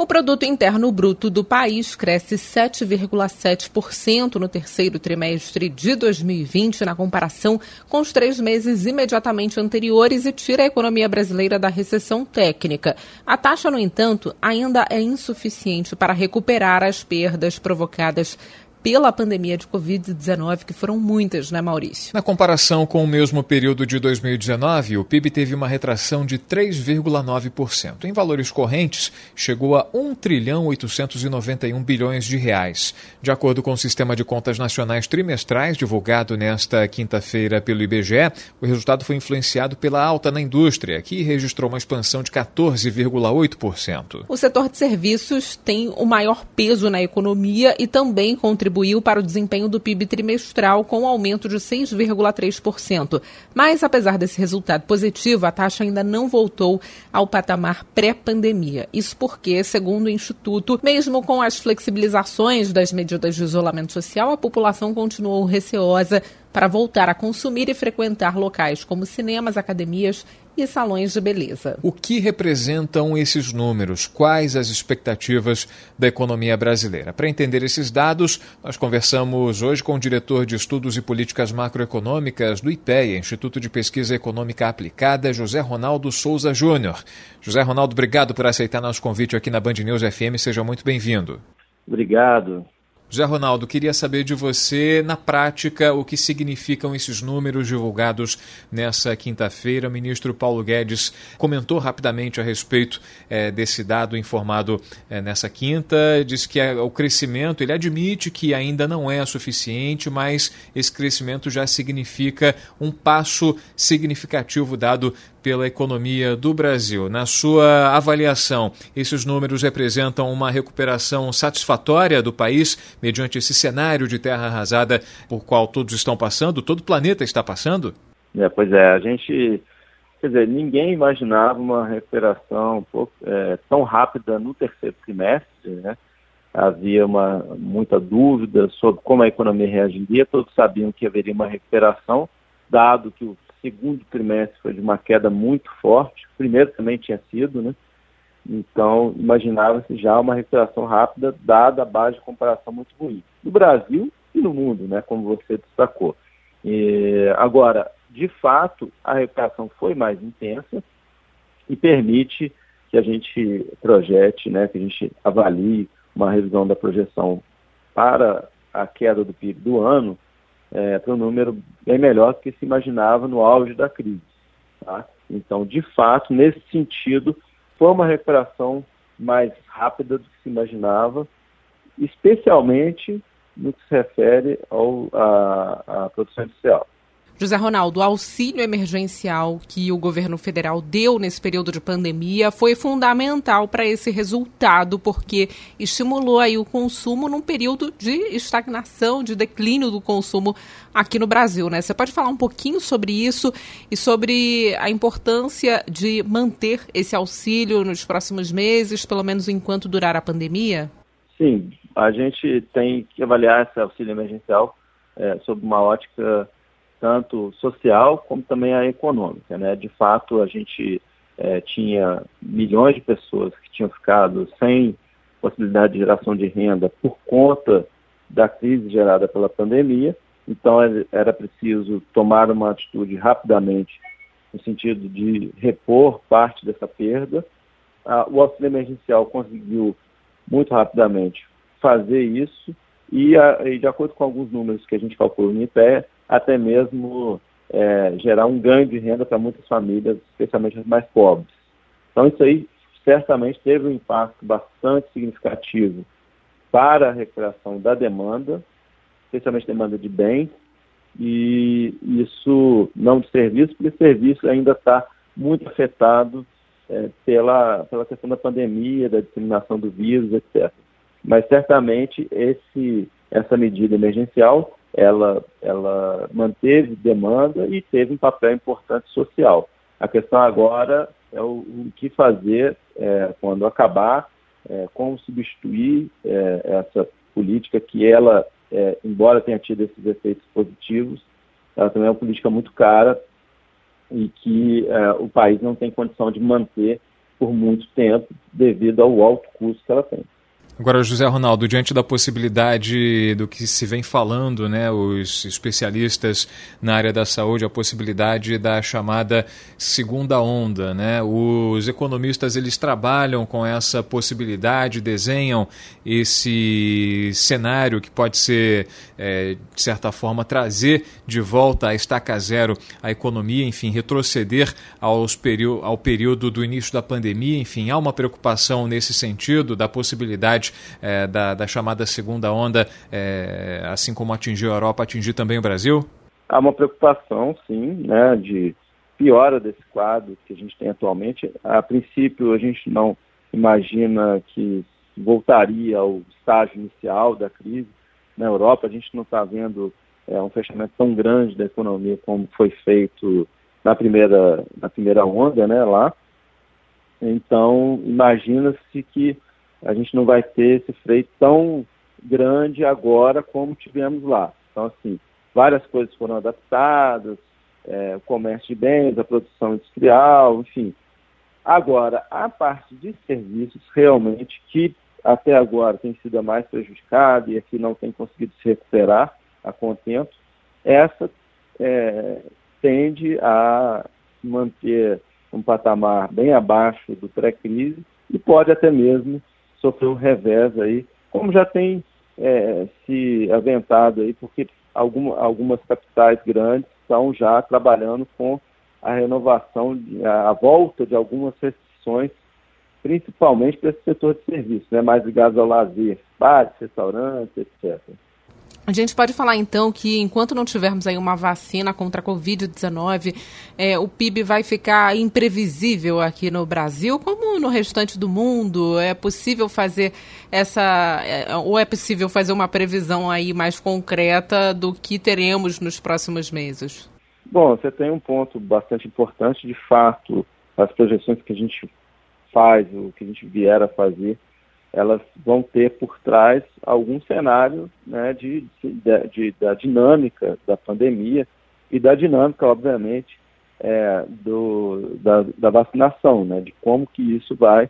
O produto interno bruto do país cresce 7,7% no terceiro trimestre de 2020, na comparação com os três meses imediatamente anteriores, e tira a economia brasileira da recessão técnica. A taxa, no entanto, ainda é insuficiente para recuperar as perdas provocadas pela pandemia de Covid-19, que foram muitas, né, Maurício? Na comparação com o mesmo período de 2019, o PIB teve uma retração de 3,9%. Em valores correntes, chegou a 1 trilhão 891 bilhões de reais. De acordo com o Sistema de Contas Nacionais Trimestrais, divulgado nesta quinta-feira pelo IBGE, o resultado foi influenciado pela alta na indústria, que registrou uma expansão de 14,8%. O setor de serviços tem o maior peso na economia e também contribui contribuiu para o desempenho do PIB trimestral com um aumento de 6,3%. Mas, apesar desse resultado positivo, a taxa ainda não voltou ao patamar pré-pandemia. Isso porque, segundo o Instituto, mesmo com as flexibilizações das medidas de isolamento social, a população continuou receosa para voltar a consumir e frequentar locais como cinemas, academias e salões de beleza. O que representam esses números? Quais as expectativas da economia brasileira? Para entender esses dados, nós conversamos hoje com o diretor de Estudos e Políticas Macroeconômicas do IPEA, Instituto de Pesquisa Econômica Aplicada, José Ronaldo Souza Júnior. José Ronaldo, obrigado por aceitar nosso convite aqui na Band News FM. Seja muito bem-vindo. Obrigado. José Ronaldo, queria saber de você, na prática, o que significam esses números divulgados nessa quinta-feira. O ministro Paulo Guedes comentou rapidamente a respeito é, desse dado informado é, nessa quinta. Diz que é, o crescimento, ele admite que ainda não é suficiente, mas esse crescimento já significa um passo significativo dado pela economia do Brasil. Na sua avaliação, esses números representam uma recuperação satisfatória do país mediante esse cenário de terra arrasada por qual todos estão passando, todo o planeta está passando? É, pois é, a gente, quer dizer, ninguém imaginava uma recuperação é, tão rápida no terceiro trimestre, né? Havia uma, muita dúvida sobre como a economia reagiria, todos sabiam que haveria uma recuperação, dado que o segundo trimestre foi de uma queda muito forte, o primeiro também tinha sido, né? Então, imaginava-se já uma recuperação rápida, dada a base de comparação muito ruim. No Brasil e no mundo, né, como você destacou. E, agora, de fato, a recuperação foi mais intensa e permite que a gente projete, né, que a gente avalie uma revisão da projeção para a queda do PIB do ano é, para um número bem melhor do que se imaginava no auge da crise. Tá? Então, de fato, nesse sentido, foi uma recuperação mais rápida do que se imaginava, especialmente no que se refere ao, à, à produção industrial. José Ronaldo, o auxílio emergencial que o governo federal deu nesse período de pandemia foi fundamental para esse resultado, porque estimulou aí o consumo num período de estagnação, de declínio do consumo aqui no Brasil, né? Você pode falar um pouquinho sobre isso e sobre a importância de manter esse auxílio nos próximos meses, pelo menos enquanto durar a pandemia? Sim, a gente tem que avaliar esse auxílio emergencial é, sob uma ótica tanto social como também a econômica. Né? De fato, a gente é, tinha milhões de pessoas que tinham ficado sem possibilidade de geração de renda por conta da crise gerada pela pandemia, então era preciso tomar uma atitude rapidamente no sentido de repor parte dessa perda. o auxílio emergencial conseguiu muito rapidamente fazer isso e, e, de acordo com alguns números que a gente calculou no IPE, até mesmo é, gerar um ganho de renda para muitas famílias, especialmente as mais pobres. Então, isso aí certamente teve um impacto bastante significativo para a recuperação da demanda, especialmente demanda de bens, e isso não de serviço, porque serviço ainda está muito afetado é, pela, pela questão da pandemia, da disseminação do vírus, etc. Mas certamente esse, essa medida emergencial ela, ela manteve demanda e teve um papel importante social. A questão agora é o, o que fazer é, quando acabar, é, como substituir é, essa política que ela, é, embora tenha tido esses efeitos positivos, ela também é uma política muito cara e que é, o país não tem condição de manter por muito tempo devido ao alto custo que ela tem. Agora, José Ronaldo, diante da possibilidade do que se vem falando, né, os especialistas na área da saúde, a possibilidade da chamada segunda onda, né? Os economistas eles trabalham com essa possibilidade, desenham esse cenário que pode ser, é, de certa forma, trazer de volta a estaca zero a economia, enfim, retroceder aos ao período do início da pandemia, enfim, há uma preocupação nesse sentido da possibilidade é, da, da, chamada segunda onda, é, assim como atingiu a Europa, atingir também o Brasil? Há uma preocupação, sim, né, de piora desse quadro que a gente tem atualmente. A princípio, a gente não imagina que voltaria ao estágio inicial da crise. Na Europa, a gente não está vendo é, um fechamento tão grande da economia como foi feito na primeira, na primeira onda, né, lá. Então, imagina-se que a gente não vai ter esse freio tão grande agora como tivemos lá. Então, assim, várias coisas foram adaptadas, é, o comércio de bens, a produção industrial, enfim. Agora, a parte de serviços, realmente, que até agora tem sido a mais prejudicada e aqui não tem conseguido se recuperar a contento, essa é, tende a manter um patamar bem abaixo do pré-crise e pode até mesmo sofreu um revés aí, como já tem é, se aventado aí, porque alguma, algumas capitais grandes estão já trabalhando com a renovação, a, volta de algumas restrições, principalmente para esse setor de serviços, né, mais ligado ao lazer, bares, restaurantes, etc. A gente pode falar então que enquanto não tivermos aí uma vacina contra a Covid-19, é, o PIB vai ficar imprevisível aqui no Brasil, como no restante do mundo. É possível fazer essa, é, ou é possível fazer uma previsão aí mais concreta do que teremos nos próximos meses? Bom, você tem um ponto bastante importante. De fato, as projeções que a gente faz, o que a gente vier a fazer, elas vão ter por trás algum cenário né, de, de, de, da dinâmica da pandemia e da dinâmica, obviamente, é, do, da, da, vacinação, né, de como que isso vai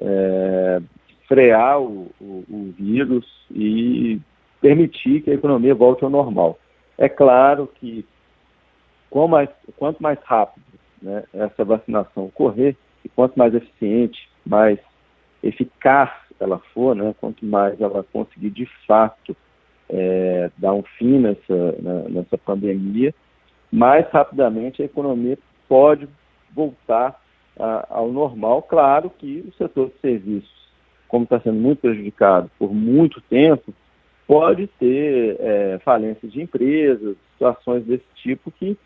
é, frear o, o, o, vírus e permitir que a economia volte ao normal. É claro que mais, quanto mais rápido né, essa vacinação ocorrer, e quanto mais eficiente, mais eficaz ela for, né, quanto mais ela conseguir de fato é, dar um fim nessa, nessa pandemia, mais rapidamente a economia pode voltar a, ao normal. Claro que o setor de serviços, como está sendo muito prejudicado por muito tempo, pode ter é, falências de empresas, situações desse tipo que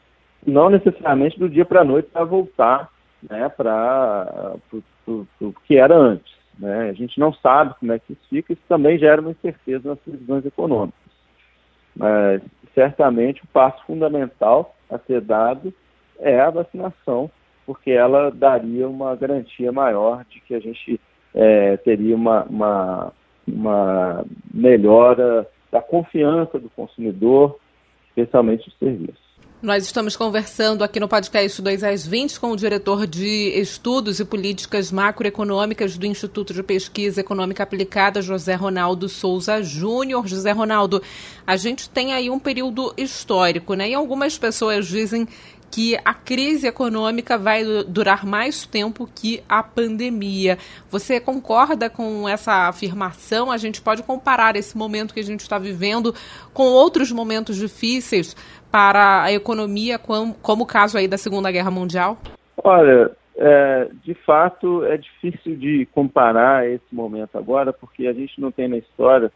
não necessariamente do dia para a noite vai voltar né, para o que era antes. Né? A gente não sabe como é que isso fica, isso também gera uma incerteza nas previsões econômicas. Mas certamente o passo fundamental a ser dado é a vacinação, porque ela daria uma garantia maior de que a gente é, teria uma, uma, uma melhora da confiança do consumidor, especialmente os serviços. Nós estamos conversando aqui no podcast 2 às 20 com o diretor de Estudos e Políticas Macroeconômicas do Instituto de Pesquisa Econômica Aplicada, José Ronaldo Souza Júnior. José Ronaldo, a gente tem aí um período histórico, né? E algumas pessoas dizem que a crise econômica vai durar mais tempo que a pandemia. Você concorda com essa afirmação? A gente pode comparar esse momento que a gente está vivendo com outros momentos difíceis para a economia, como, como o caso aí da Segunda Guerra Mundial? Olha, é, de fato é difícil de comparar esse momento agora, porque a gente não tem na história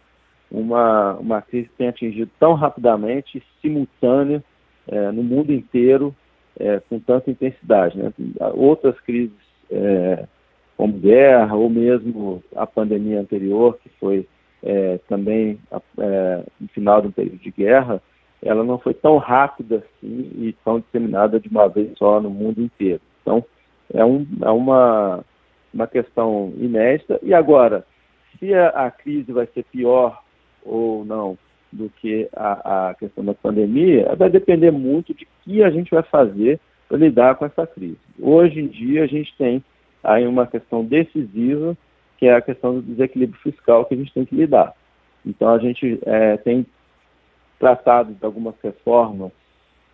uma, uma crise que tenha atingido tão rapidamente, simultânea, é, no mundo inteiro, é, com tanta intensidade. Né? Outras crises, é, como guerra, ou mesmo a pandemia anterior, que foi é, também é, no final de um período de guerra, ela não foi tão rápida assim e tão disseminada de uma vez só no mundo inteiro. Então, é, um, é uma, uma questão inédita. E agora, se a, a crise vai ser pior ou não do que a, a questão da pandemia, vai depender muito de que a gente vai fazer para lidar com essa crise. Hoje em dia, a gente tem aí uma questão decisiva, que é a questão do desequilíbrio fiscal que a gente tem que lidar. Então, a gente é, tem tratado de algumas reformas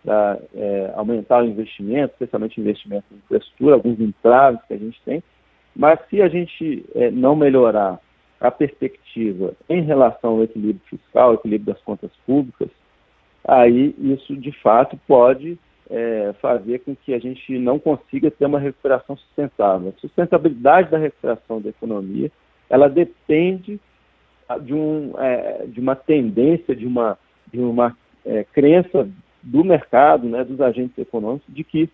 para é, aumentar o investimento, especialmente investimento em infraestrutura, alguns entraves que a gente tem, mas se a gente é, não melhorar a perspectiva em relação ao equilíbrio fiscal, ao equilíbrio das contas públicas, aí isso de fato pode é, fazer com que a gente não consiga ter uma recuperação sustentável. A sustentabilidade da recuperação da economia, ela depende de, um, é, de uma tendência, de uma, de uma é, crença do mercado, né, dos agentes econômicos, de que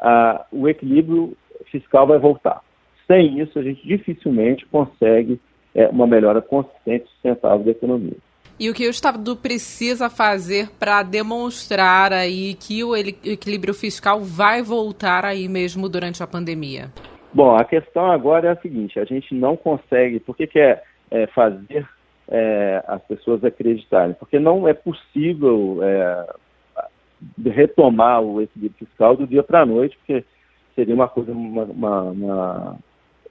ah, o equilíbrio fiscal vai voltar. Sem isso, a gente dificilmente consegue é, uma melhora consistente e sustentável da economia. E o que o Estado precisa fazer para demonstrar aí que o equilíbrio fiscal vai voltar aí mesmo durante a pandemia? Bom, a questão agora é a seguinte: a gente não consegue. Por que, que é, é fazer é, as pessoas acreditarem? Porque não é possível é, retomar o equilíbrio fiscal do dia para a noite, porque seria uma coisa, uma, uma, uma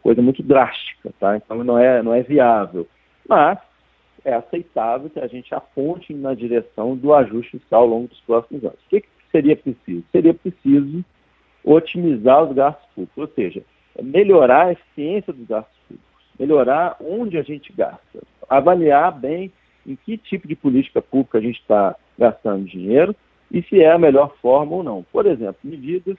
coisa muito drástica, tá? Então não é, não é viável. Mas é aceitável que a gente aponte na direção do ajuste fiscal ao longo dos próximos anos. O que, que seria preciso? Seria preciso otimizar os gastos públicos, ou seja, melhorar a eficiência dos gastos públicos, melhorar onde a gente gasta, avaliar bem em que tipo de política pública a gente está gastando dinheiro e se é a melhor forma ou não. Por exemplo, medidas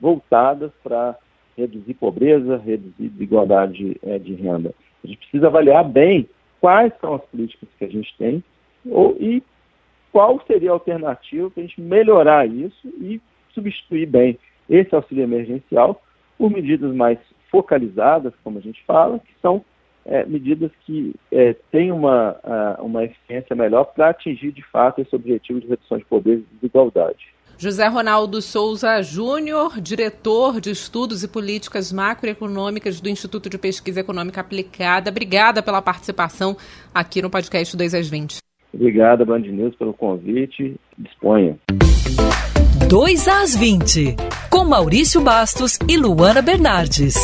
voltadas para reduzir pobreza, reduzir desigualdade é, de renda. A gente precisa avaliar bem quais são as políticas que a gente tem ou, e qual seria a alternativa para a gente melhorar isso e substituir bem esse auxílio emergencial por medidas mais focalizadas, como a gente fala, que são é, medidas que é, têm uma, uma eficiência melhor para atingir de fato esse objetivo de redução de pobreza e desigualdade. José Ronaldo Souza Júnior, diretor de Estudos e Políticas Macroeconômicas do Instituto de Pesquisa Econômica Aplicada. Obrigada pela participação aqui no podcast 2 às 20. Obrigado, Band News, pelo convite. Disponha. 2 às 20, com Maurício Bastos e Luana Bernardes.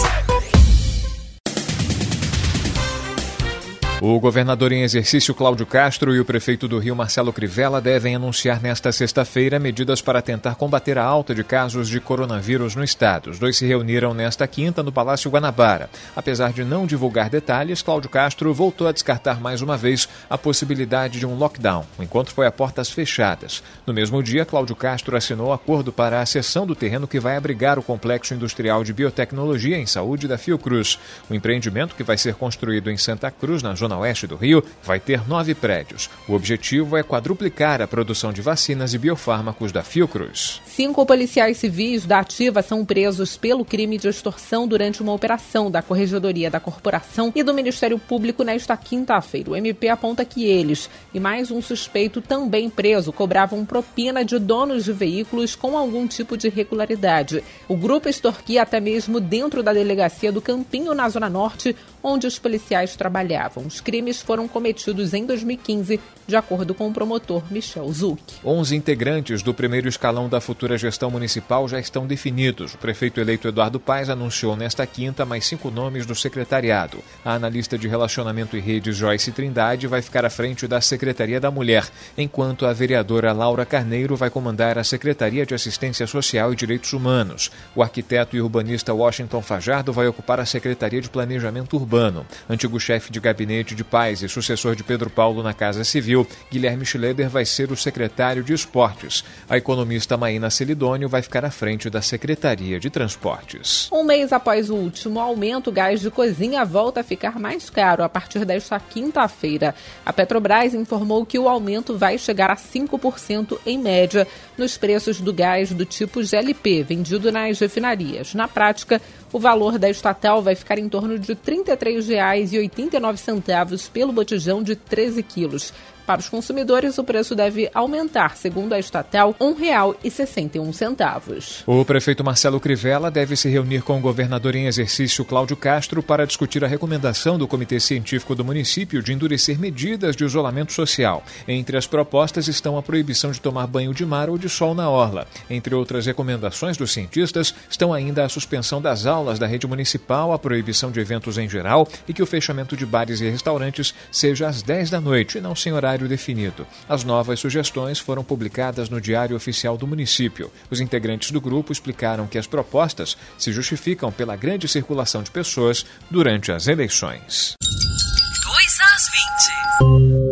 O governador em exercício Cláudio Castro e o prefeito do Rio Marcelo Crivella devem anunciar nesta sexta-feira medidas para tentar combater a alta de casos de coronavírus no estado. Os dois se reuniram nesta quinta no Palácio Guanabara. Apesar de não divulgar detalhes, Cláudio Castro voltou a descartar mais uma vez a possibilidade de um lockdown. O encontro foi a portas fechadas. No mesmo dia, Cláudio Castro assinou acordo para a cessão do terreno que vai abrigar o complexo industrial de biotecnologia em saúde da Fiocruz. O empreendimento que vai ser construído em Santa Cruz, na zona zona oeste do Rio, vai ter nove prédios. O objetivo é quadruplicar a produção de vacinas e biofármacos da Fiocruz. Cinco policiais civis da Ativa são presos pelo crime de extorsão durante uma operação da Corregedoria da Corporação e do Ministério Público nesta quinta-feira. O MP aponta que eles e mais um suspeito também preso cobravam propina de donos de veículos com algum tipo de irregularidade. O grupo extorquia até mesmo dentro da delegacia do Campinho, na Zona Norte, onde os policiais trabalhavam. Os crimes foram cometidos em 2015, de acordo com o promotor Michel Zuc. 11 integrantes do primeiro escalão da futura gestão municipal já estão definidos. O prefeito eleito Eduardo Paes anunciou nesta quinta mais cinco nomes do secretariado. A analista de relacionamento e redes Joyce Trindade vai ficar à frente da Secretaria da Mulher, enquanto a vereadora Laura Carneiro vai comandar a Secretaria de Assistência Social e Direitos Humanos. O arquiteto e urbanista Washington Fajardo vai ocupar a Secretaria de Planejamento Urbano Urbano. Antigo chefe de gabinete de paz e sucessor de Pedro Paulo na Casa Civil, Guilherme Schroeder vai ser o secretário de Esportes. A economista Maína Celidônio vai ficar à frente da Secretaria de Transportes. Um mês após o último aumento, o gás de cozinha volta a ficar mais caro a partir desta quinta-feira. A Petrobras informou que o aumento vai chegar a 5% em média nos preços do gás do tipo GLP, vendido nas refinarias. Na prática, o valor da estatal vai ficar em torno de R$ 33,89 pelo botijão de 13 quilos. Para os consumidores, o preço deve aumentar, segundo a estatal, R$ 1,61. O prefeito Marcelo Crivella deve se reunir com o governador em exercício Cláudio Castro para discutir a recomendação do Comitê Científico do município de endurecer medidas de isolamento social. Entre as propostas estão a proibição de tomar banho de mar ou de sol na orla. Entre outras recomendações dos cientistas estão ainda a suspensão das aulas da rede municipal, a proibição de eventos em geral e que o fechamento de bares e restaurantes seja às 10 da noite e não sem horário definido. As novas sugestões foram publicadas no Diário Oficial do município. Os integrantes do grupo explicaram que as propostas se justificam pela grande circulação de pessoas durante as eleições. 2 às 20.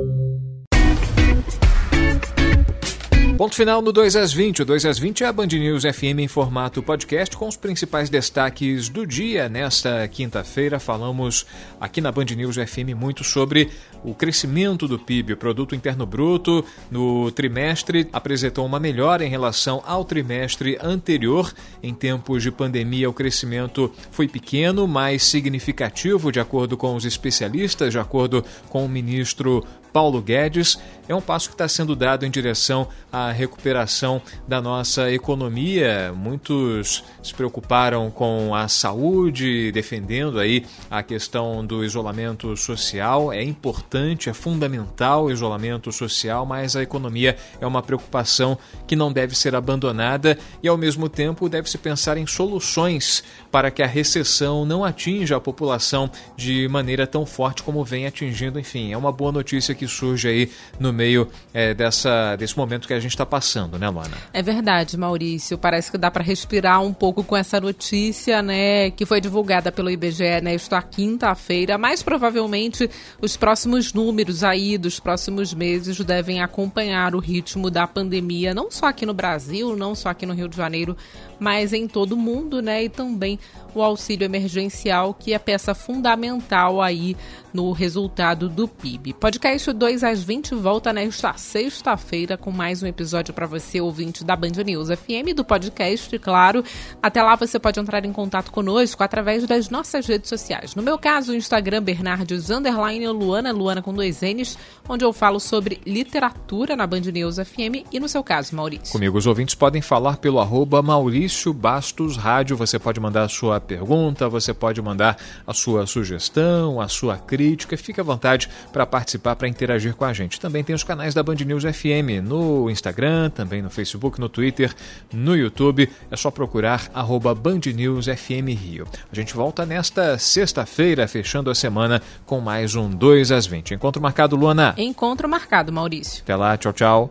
Ponto final no 2 às 20. O 2 às 20 é a Band News FM em formato podcast com os principais destaques do dia. Nesta quinta-feira falamos aqui na Band News FM muito sobre o crescimento do PIB, o Produto Interno Bruto, no trimestre apresentou uma melhora em relação ao trimestre anterior. Em tempos de pandemia, o crescimento foi pequeno, mas significativo, de acordo com os especialistas, de acordo com o ministro Paulo Guedes. É um passo que está sendo dado em direção à recuperação da nossa economia. Muitos se preocuparam com a saúde, defendendo aí a questão do isolamento social. É importante, é fundamental o isolamento social, mas a economia é uma preocupação que não deve ser abandonada e, ao mesmo tempo, deve-se pensar em soluções para que a recessão não atinja a população de maneira tão forte como vem atingindo. Enfim, é uma boa notícia que que surge aí no meio é, dessa, desse momento que a gente está passando, né, Luana? É verdade, Maurício. Parece que dá para respirar um pouco com essa notícia, né, que foi divulgada pelo IBGE nesta quinta-feira. Mas provavelmente os próximos números aí dos próximos meses devem acompanhar o ritmo da pandemia, não só aqui no Brasil, não só aqui no Rio de Janeiro, mas em todo o mundo, né? E também o auxílio emergencial, que é peça fundamental aí no resultado do PIB. Podcast 2 às 20 volta nesta sexta-feira com mais um episódio para você, ouvinte da Band News FM, do podcast, claro. Até lá você pode entrar em contato conosco através das nossas redes sociais. No meu caso, o Instagram Bernardes underline Luana, Luana com dois N's, onde eu falo sobre literatura na Band News FM e no seu caso, Maurício. Comigo os ouvintes podem falar pelo arroba Maurício Bastos Rádio. Você pode mandar a sua pergunta, você pode mandar a sua sugestão, a sua crítica. Fique à vontade para participar, para interagir com a gente. Também tem os canais da Band News FM no Instagram, também no Facebook, no Twitter, no YouTube. É só procurar arroba Band News FM Rio. A gente volta nesta sexta-feira, fechando a semana com mais um 2 às 20. Encontro marcado, Luana? Encontro marcado, Maurício. Até lá, tchau, tchau.